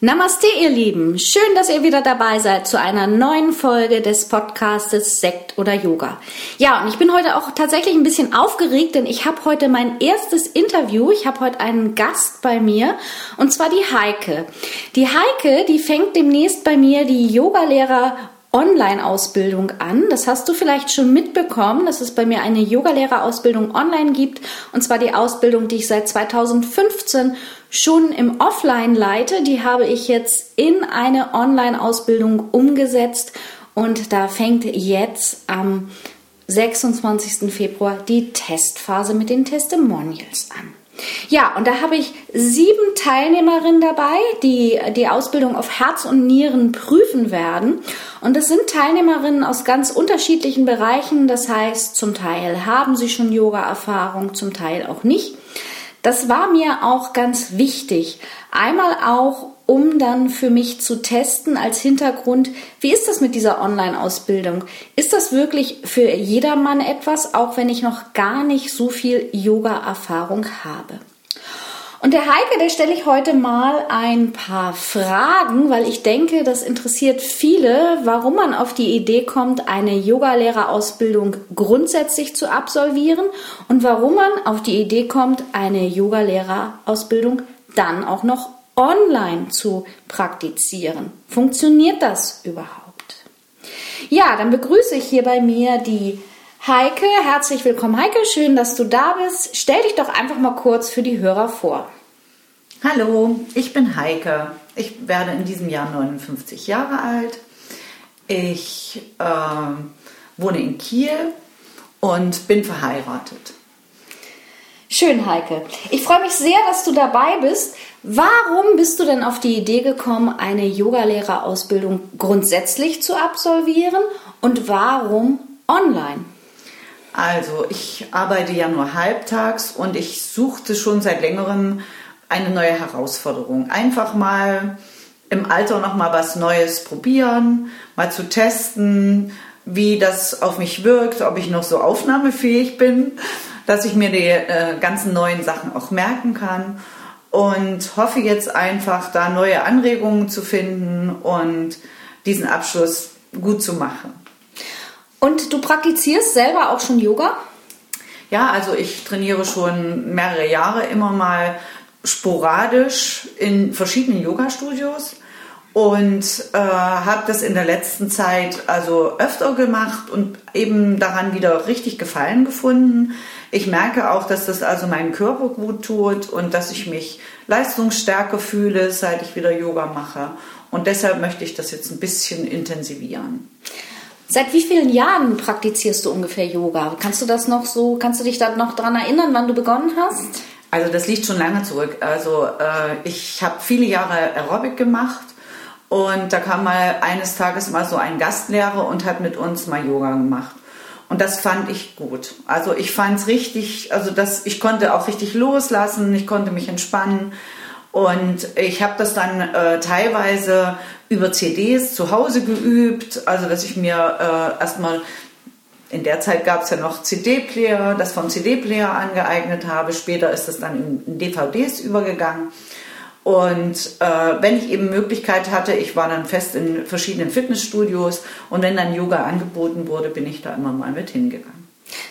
Namaste, ihr Lieben. Schön, dass ihr wieder dabei seid zu einer neuen Folge des Podcastes Sekt oder Yoga. Ja, und ich bin heute auch tatsächlich ein bisschen aufgeregt, denn ich habe heute mein erstes Interview. Ich habe heute einen Gast bei mir und zwar die Heike. Die Heike, die fängt demnächst bei mir die Yogalehrer Online-Ausbildung an. Das hast du vielleicht schon mitbekommen, dass es bei mir eine Yogalehrerausbildung online gibt. Und zwar die Ausbildung, die ich seit 2015 schon im Offline leite. Die habe ich jetzt in eine Online-Ausbildung umgesetzt. Und da fängt jetzt am 26. Februar die Testphase mit den Testimonials an. Ja, und da habe ich sieben Teilnehmerinnen dabei, die die Ausbildung auf Herz und Nieren prüfen werden. Und das sind Teilnehmerinnen aus ganz unterschiedlichen Bereichen. Das heißt, zum Teil haben sie schon Yoga-Erfahrung, zum Teil auch nicht. Das war mir auch ganz wichtig. Einmal auch, um dann für mich zu testen als Hintergrund, wie ist das mit dieser Online-Ausbildung? Ist das wirklich für jedermann etwas, auch wenn ich noch gar nicht so viel Yoga-Erfahrung habe? Und der Heike, der stelle ich heute mal ein paar Fragen, weil ich denke, das interessiert viele, warum man auf die Idee kommt, eine Yogalehrerausbildung grundsätzlich zu absolvieren und warum man auf die Idee kommt, eine Yogalehrerausbildung dann auch noch online zu praktizieren. Funktioniert das überhaupt? Ja, dann begrüße ich hier bei mir die Heike, herzlich willkommen Heike, schön, dass du da bist. Stell dich doch einfach mal kurz für die Hörer vor. Hallo, ich bin Heike. Ich werde in diesem Jahr 59 Jahre alt. Ich äh, wohne in Kiel und bin verheiratet. Schön, Heike. Ich freue mich sehr, dass du dabei bist. Warum bist du denn auf die Idee gekommen, eine Yogalehrerausbildung grundsätzlich zu absolvieren und warum online? Also, ich arbeite ja nur halbtags und ich suchte schon seit längerem eine neue Herausforderung. Einfach mal im Alter noch mal was Neues probieren, mal zu testen, wie das auf mich wirkt, ob ich noch so aufnahmefähig bin, dass ich mir die äh, ganzen neuen Sachen auch merken kann und hoffe jetzt einfach da neue Anregungen zu finden und diesen Abschluss gut zu machen. Und du praktizierst selber auch schon Yoga? Ja, also ich trainiere schon mehrere Jahre immer mal sporadisch in verschiedenen Yoga-Studios und äh, habe das in der letzten Zeit also öfter gemacht und eben daran wieder richtig Gefallen gefunden. Ich merke auch, dass das also meinen Körper gut tut und dass ich mich leistungsstärker fühle, seit ich wieder Yoga mache. Und deshalb möchte ich das jetzt ein bisschen intensivieren. Seit wie vielen Jahren praktizierst du ungefähr Yoga? Kannst du das noch so, kannst du dich da noch dran erinnern, wann du begonnen hast? Also das liegt schon lange zurück. Also äh, ich habe viele Jahre Aerobic gemacht und da kam mal eines Tages mal so ein Gastlehrer und hat mit uns mal Yoga gemacht. Und das fand ich gut. Also ich fand es richtig, also das, ich konnte auch richtig loslassen, ich konnte mich entspannen. Und ich habe das dann äh, teilweise über CDs zu Hause geübt, also dass ich mir äh, erstmal in der Zeit gab es ja noch CD-Player, das vom CD-Player angeeignet habe. Später ist es dann in DVDs übergegangen. Und äh, wenn ich eben Möglichkeit hatte, ich war dann fest in verschiedenen Fitnessstudios und wenn dann Yoga angeboten wurde, bin ich da immer mal mit hingegangen.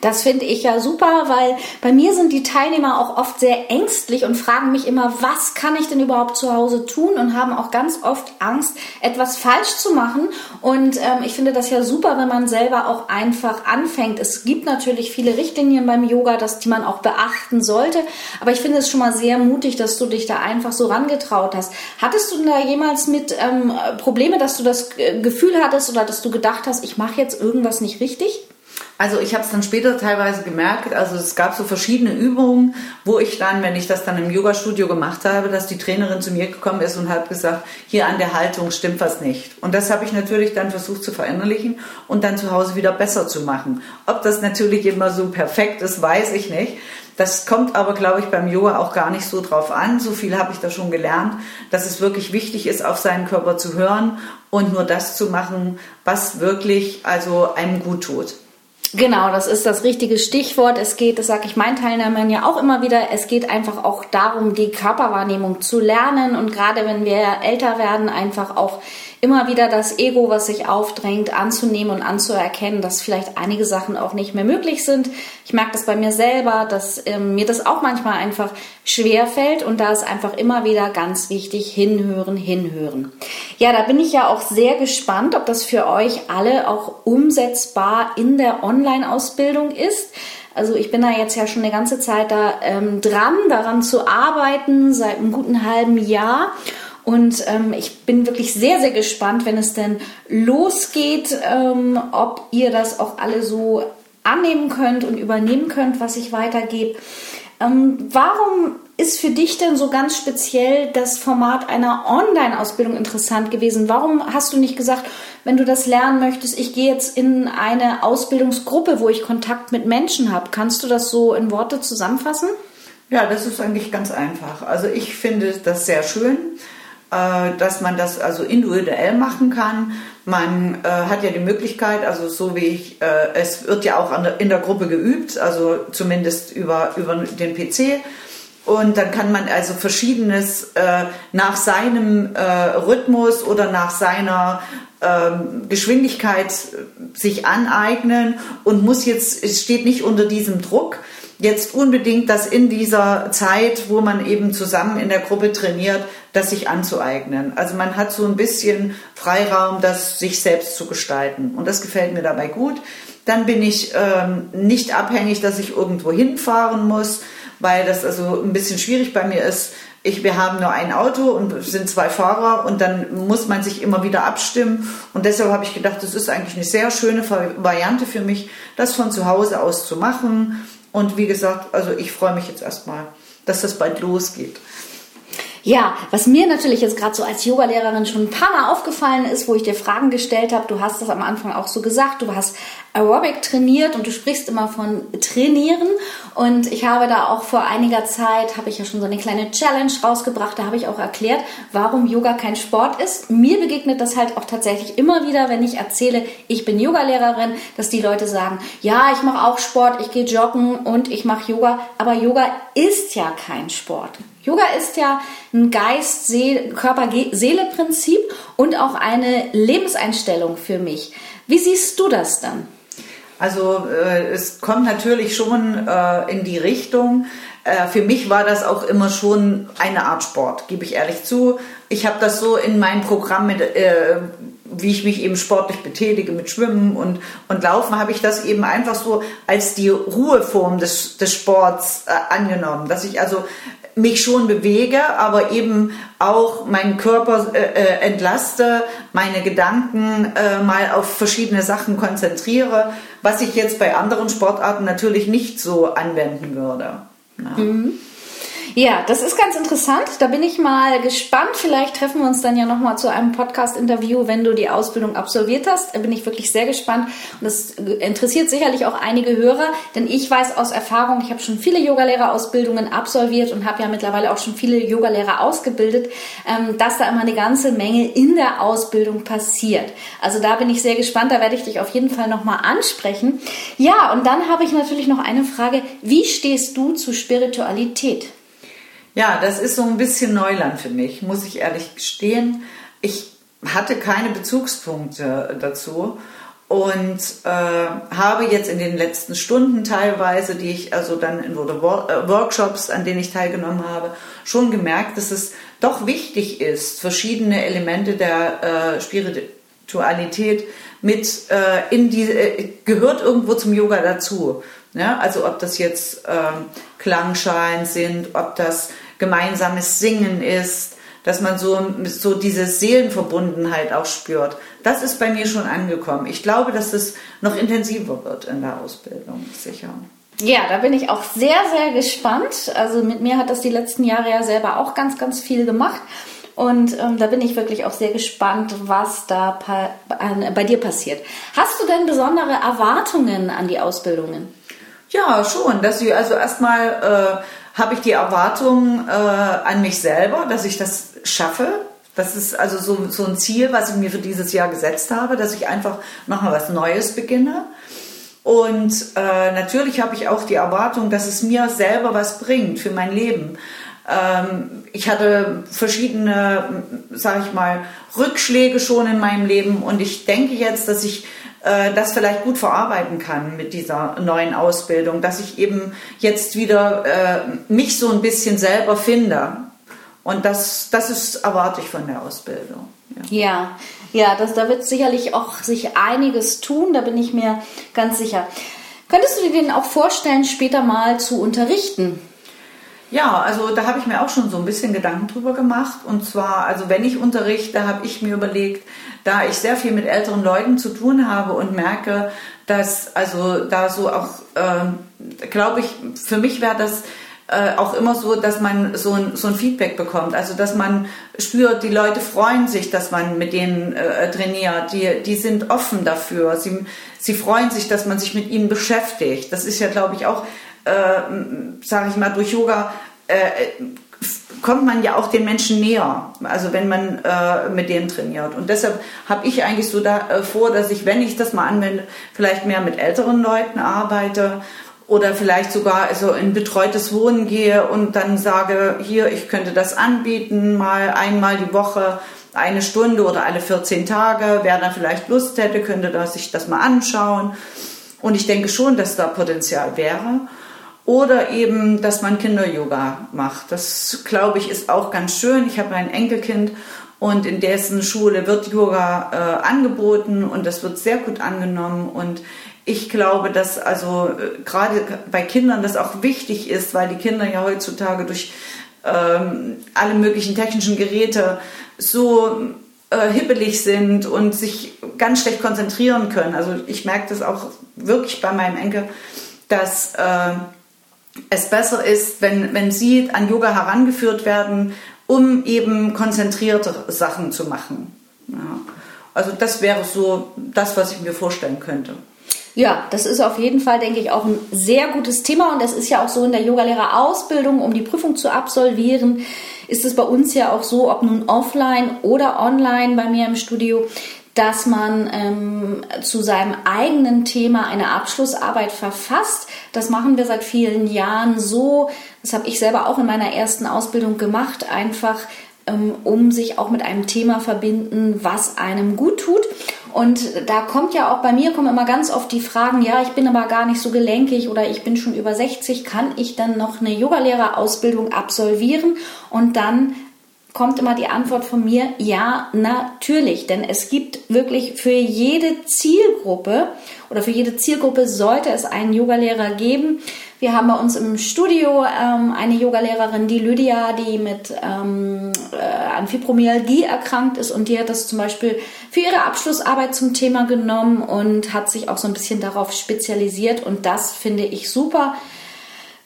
Das finde ich ja super, weil bei mir sind die Teilnehmer auch oft sehr ängstlich und fragen mich immer, was kann ich denn überhaupt zu Hause tun und haben auch ganz oft Angst, etwas falsch zu machen. Und ähm, ich finde das ja super, wenn man selber auch einfach anfängt. Es gibt natürlich viele Richtlinien beim Yoga, dass, die man auch beachten sollte. Aber ich finde es schon mal sehr mutig, dass du dich da einfach so rangetraut hast. Hattest du da jemals mit ähm, Probleme, dass du das Gefühl hattest oder dass du gedacht hast, ich mache jetzt irgendwas nicht richtig? Also ich habe es dann später teilweise gemerkt, also es gab so verschiedene Übungen, wo ich dann, wenn ich das dann im Yoga-Studio gemacht habe, dass die Trainerin zu mir gekommen ist und hat gesagt, hier an der Haltung stimmt was nicht. Und das habe ich natürlich dann versucht zu verinnerlichen und dann zu Hause wieder besser zu machen. Ob das natürlich immer so perfekt ist, weiß ich nicht. Das kommt aber, glaube ich, beim Yoga auch gar nicht so drauf an. So viel habe ich da schon gelernt, dass es wirklich wichtig ist, auf seinen Körper zu hören und nur das zu machen, was wirklich also einem gut tut. Genau, das ist das richtige Stichwort. Es geht, das sage ich meinen Teilnehmern ja auch immer wieder, es geht einfach auch darum, die Körperwahrnehmung zu lernen und gerade wenn wir älter werden, einfach auch immer wieder das Ego, was sich aufdrängt, anzunehmen und anzuerkennen, dass vielleicht einige Sachen auch nicht mehr möglich sind. Ich merke das bei mir selber, dass ähm, mir das auch manchmal einfach schwer fällt und da ist einfach immer wieder ganz wichtig, hinhören, hinhören. Ja, da bin ich ja auch sehr gespannt, ob das für euch alle auch umsetzbar in der Online-Ausbildung ist. Also ich bin da jetzt ja schon eine ganze Zeit da ähm, dran, daran zu arbeiten, seit einem guten halben Jahr. Und ähm, ich bin wirklich sehr, sehr gespannt, wenn es denn losgeht, ähm, ob ihr das auch alle so annehmen könnt und übernehmen könnt, was ich weitergebe. Ähm, warum ist für dich denn so ganz speziell das Format einer Online-Ausbildung interessant gewesen? Warum hast du nicht gesagt, wenn du das lernen möchtest, ich gehe jetzt in eine Ausbildungsgruppe, wo ich Kontakt mit Menschen habe? Kannst du das so in Worte zusammenfassen? Ja, das ist eigentlich ganz einfach. Also ich finde das sehr schön. Äh, dass man das also individuell machen kann. Man äh, hat ja die Möglichkeit, also so wie ich, äh, es wird ja auch der, in der Gruppe geübt, also zumindest über, über den PC. Und dann kann man also verschiedenes äh, nach seinem äh, Rhythmus oder nach seiner ähm, Geschwindigkeit sich aneignen und muss jetzt, es steht nicht unter diesem Druck, jetzt unbedingt das in dieser Zeit, wo man eben zusammen in der Gruppe trainiert, das sich anzueignen. Also man hat so ein bisschen Freiraum, das sich selbst zu gestalten. Und das gefällt mir dabei gut. Dann bin ich ähm, nicht abhängig, dass ich irgendwo hinfahren muss, weil das also ein bisschen schwierig bei mir ist. Ich, wir haben nur ein Auto und sind zwei Fahrer und dann muss man sich immer wieder abstimmen. Und deshalb habe ich gedacht, das ist eigentlich eine sehr schöne Variante für mich, das von zu Hause aus zu machen. Und wie gesagt, also ich freue mich jetzt erstmal, dass das bald losgeht. Ja, was mir natürlich jetzt gerade so als Yogalehrerin schon ein paar Mal aufgefallen ist, wo ich dir Fragen gestellt habe, du hast das am Anfang auch so gesagt, du hast Aerobic trainiert und du sprichst immer von trainieren und ich habe da auch vor einiger Zeit, habe ich ja schon so eine kleine Challenge rausgebracht, da habe ich auch erklärt, warum Yoga kein Sport ist. Mir begegnet das halt auch tatsächlich immer wieder, wenn ich erzähle, ich bin Yogalehrerin, dass die Leute sagen, ja, ich mache auch Sport, ich gehe joggen und ich mache Yoga, aber Yoga ist ja kein Sport. Yoga ist ja ein Geist, Körper-Seele-Prinzip und auch eine Lebenseinstellung für mich. Wie siehst du das dann? Also äh, es kommt natürlich schon äh, in die Richtung. Äh, für mich war das auch immer schon eine Art Sport, gebe ich ehrlich zu. Ich habe das so in meinem Programm mit, wie ich mich eben sportlich betätige mit Schwimmen und, und Laufen, habe ich das eben einfach so als die Ruheform des, des Sports angenommen. Dass ich also mich schon bewege, aber eben auch meinen Körper äh, äh, entlaste, meine Gedanken äh, mal auf verschiedene Sachen konzentriere, was ich jetzt bei anderen Sportarten natürlich nicht so anwenden würde. Ja. Mhm. Ja, das ist ganz interessant. Da bin ich mal gespannt. Vielleicht treffen wir uns dann ja nochmal zu einem Podcast-Interview, wenn du die Ausbildung absolviert hast. Da bin ich wirklich sehr gespannt. Und das interessiert sicherlich auch einige Hörer, denn ich weiß aus Erfahrung, ich habe schon viele Yogalehrerausbildungen absolviert und habe ja mittlerweile auch schon viele Yogalehrer ausgebildet, ähm, dass da immer eine ganze Menge in der Ausbildung passiert. Also da bin ich sehr gespannt. Da werde ich dich auf jeden Fall nochmal ansprechen. Ja, und dann habe ich natürlich noch eine Frage. Wie stehst du zu Spiritualität? Ja, das ist so ein bisschen Neuland für mich, muss ich ehrlich gestehen. Ich hatte keine Bezugspunkte dazu und äh, habe jetzt in den letzten Stunden teilweise, die ich also dann in äh, Workshops, an denen ich teilgenommen habe, schon gemerkt, dass es doch wichtig ist, verschiedene Elemente der äh, Spiritualität mit äh, in die äh, gehört irgendwo zum Yoga dazu. Ja, also ob das jetzt ähm, Klangschalen sind, ob das gemeinsames Singen ist, dass man so, so diese Seelenverbundenheit auch spürt. Das ist bei mir schon angekommen. Ich glaube, dass es noch intensiver wird in der Ausbildung, sicher. Ja, da bin ich auch sehr, sehr gespannt. Also mit mir hat das die letzten Jahre ja selber auch ganz, ganz viel gemacht. Und ähm, da bin ich wirklich auch sehr gespannt, was da bei dir passiert. Hast du denn besondere Erwartungen an die Ausbildungen? Ja, schon. Dass ich also erstmal äh, habe ich die Erwartung äh, an mich selber, dass ich das schaffe. Das ist also so, so ein Ziel, was ich mir für dieses Jahr gesetzt habe, dass ich einfach nochmal was Neues beginne. Und äh, natürlich habe ich auch die Erwartung, dass es mir selber was bringt für mein Leben. Ähm, ich hatte verschiedene, sage ich mal, Rückschläge schon in meinem Leben und ich denke jetzt, dass ich äh, das vielleicht gut verarbeiten kann mit dieser neuen Ausbildung, dass ich eben jetzt wieder äh, mich so ein bisschen selber finde. Und das, das ist, erwarte ich von der Ausbildung. Ja, ja, ja das, da wird sicherlich auch sich einiges tun, da bin ich mir ganz sicher. Könntest du dir denn auch vorstellen, später mal zu unterrichten? Ja, also da habe ich mir auch schon so ein bisschen Gedanken drüber gemacht. Und zwar, also wenn ich unterrichte, habe ich mir überlegt, da ich sehr viel mit älteren Leuten zu tun habe und merke, dass also da so auch, äh, glaube ich, für mich wäre das äh, auch immer so, dass man so ein, so ein Feedback bekommt. Also dass man spürt, die Leute freuen sich, dass man mit denen äh, trainiert. Die, die sind offen dafür. Sie, sie freuen sich, dass man sich mit ihnen beschäftigt. Das ist ja, glaube ich, auch äh, sage ich mal, durch Yoga äh, kommt man ja auch den Menschen näher, also wenn man äh, mit denen trainiert. Und deshalb habe ich eigentlich so da, äh, vor, dass ich, wenn ich das mal anwende, vielleicht mehr mit älteren Leuten arbeite oder vielleicht sogar also in betreutes Wohnen gehe und dann sage, hier, ich könnte das anbieten, mal einmal die Woche eine Stunde oder alle 14 Tage. Wer dann vielleicht Lust hätte, könnte da sich das mal anschauen. Und ich denke schon, dass da Potenzial wäre. Oder eben, dass man Kinder-Yoga macht. Das, glaube ich, ist auch ganz schön. Ich habe ein Enkelkind und in dessen Schule wird Yoga äh, angeboten und das wird sehr gut angenommen. Und ich glaube, dass also äh, gerade bei Kindern das auch wichtig ist, weil die Kinder ja heutzutage durch ähm, alle möglichen technischen Geräte so äh, hippelig sind und sich ganz schlecht konzentrieren können. Also ich merke das auch wirklich bei meinem Enkel, dass äh, es besser ist, wenn, wenn sie an Yoga herangeführt werden, um eben konzentrierte Sachen zu machen. Ja. Also das wäre so das, was ich mir vorstellen könnte. Ja, das ist auf jeden Fall, denke ich, auch ein sehr gutes Thema und das ist ja auch so in der Yogalehrerausbildung, um die Prüfung zu absolvieren, ist es bei uns ja auch so, ob nun offline oder online bei mir im Studio, dass man ähm, zu seinem eigenen Thema eine Abschlussarbeit verfasst. Das machen wir seit vielen Jahren so. Das habe ich selber auch in meiner ersten Ausbildung gemacht, einfach ähm, um sich auch mit einem Thema verbinden, was einem gut tut. Und da kommt ja auch bei mir kommen immer ganz oft die Fragen, ja, ich bin aber gar nicht so gelenkig oder ich bin schon über 60, kann ich dann noch eine Yogalehrerausbildung absolvieren und dann kommt immer die Antwort von mir, ja, natürlich, denn es gibt wirklich für jede Zielgruppe oder für jede Zielgruppe sollte es einen Yogalehrer geben. Wir haben bei uns im Studio ähm, eine Yogalehrerin, die Lydia, die mit ähm, äh, an Fibromyalgie erkrankt ist. Und die hat das zum Beispiel für ihre Abschlussarbeit zum Thema genommen und hat sich auch so ein bisschen darauf spezialisiert. Und das finde ich super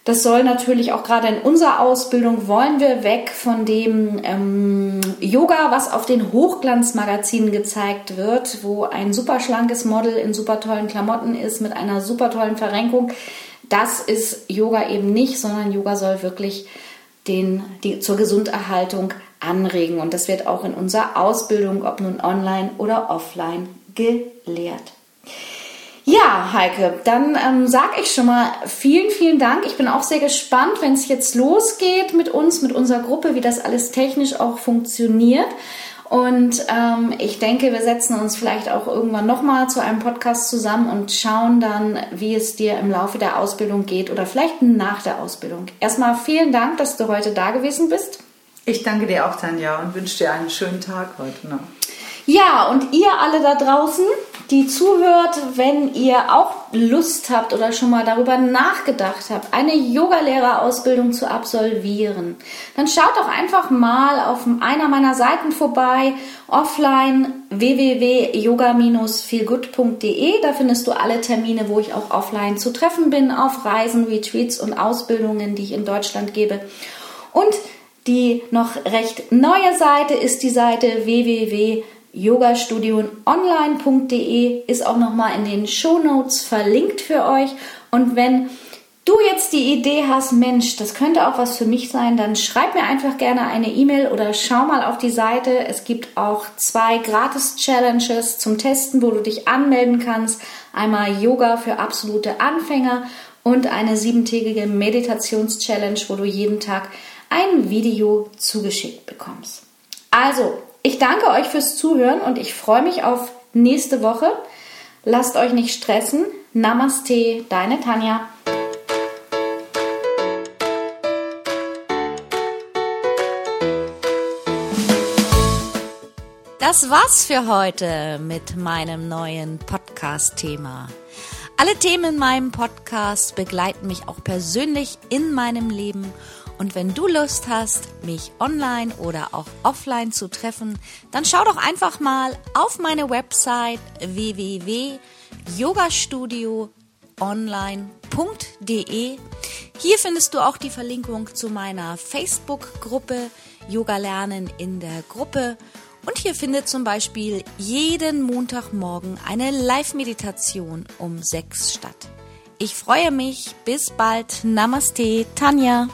das soll natürlich auch gerade in unserer Ausbildung wollen wir weg von dem ähm, Yoga, was auf den Hochglanzmagazinen gezeigt wird, wo ein super schlankes Model in super tollen Klamotten ist mit einer super tollen Verrenkung. Das ist Yoga eben nicht, sondern Yoga soll wirklich den, die, zur Gesunderhaltung anregen. Und das wird auch in unserer Ausbildung, ob nun online oder offline, gelehrt. Ja, Heike, dann ähm, sage ich schon mal vielen, vielen Dank. Ich bin auch sehr gespannt, wenn es jetzt losgeht mit uns, mit unserer Gruppe, wie das alles technisch auch funktioniert. Und ähm, ich denke, wir setzen uns vielleicht auch irgendwann nochmal zu einem Podcast zusammen und schauen dann, wie es dir im Laufe der Ausbildung geht oder vielleicht nach der Ausbildung. Erstmal vielen Dank, dass du heute da gewesen bist. Ich danke dir auch, Tanja, und wünsche dir einen schönen Tag heute noch. Ja, und ihr alle da draußen, die zuhört, wenn ihr auch Lust habt oder schon mal darüber nachgedacht habt, eine Yogalehrerausbildung zu absolvieren, dann schaut doch einfach mal auf einer meiner Seiten vorbei, offline www.yoga-feelgood.de. Da findest du alle Termine, wo ich auch offline zu treffen bin, auf Reisen, Retreats und Ausbildungen, die ich in Deutschland gebe. Und die noch recht neue Seite ist die Seite www yogastudioonline.de ist auch nochmal in den Show Notes verlinkt für euch. Und wenn du jetzt die Idee hast, Mensch, das könnte auch was für mich sein, dann schreib mir einfach gerne eine E-Mail oder schau mal auf die Seite. Es gibt auch zwei Gratis-Challenges zum Testen, wo du dich anmelden kannst. Einmal Yoga für absolute Anfänger und eine siebentägige Meditations-Challenge, wo du jeden Tag ein Video zugeschickt bekommst. Also, ich danke euch fürs Zuhören und ich freue mich auf nächste Woche. Lasst euch nicht stressen. Namaste, deine Tanja. Das war's für heute mit meinem neuen Podcast-Thema. Alle Themen in meinem Podcast begleiten mich auch persönlich in meinem Leben und wenn du Lust hast, mich online oder auch offline zu treffen, dann schau doch einfach mal auf meine Website www.yogastudioonline.de. Hier findest du auch die Verlinkung zu meiner Facebook-Gruppe Yoga Lernen in der Gruppe. Und hier findet zum Beispiel jeden Montagmorgen eine Live-Meditation um sechs statt. Ich freue mich. Bis bald. Namaste, Tanja.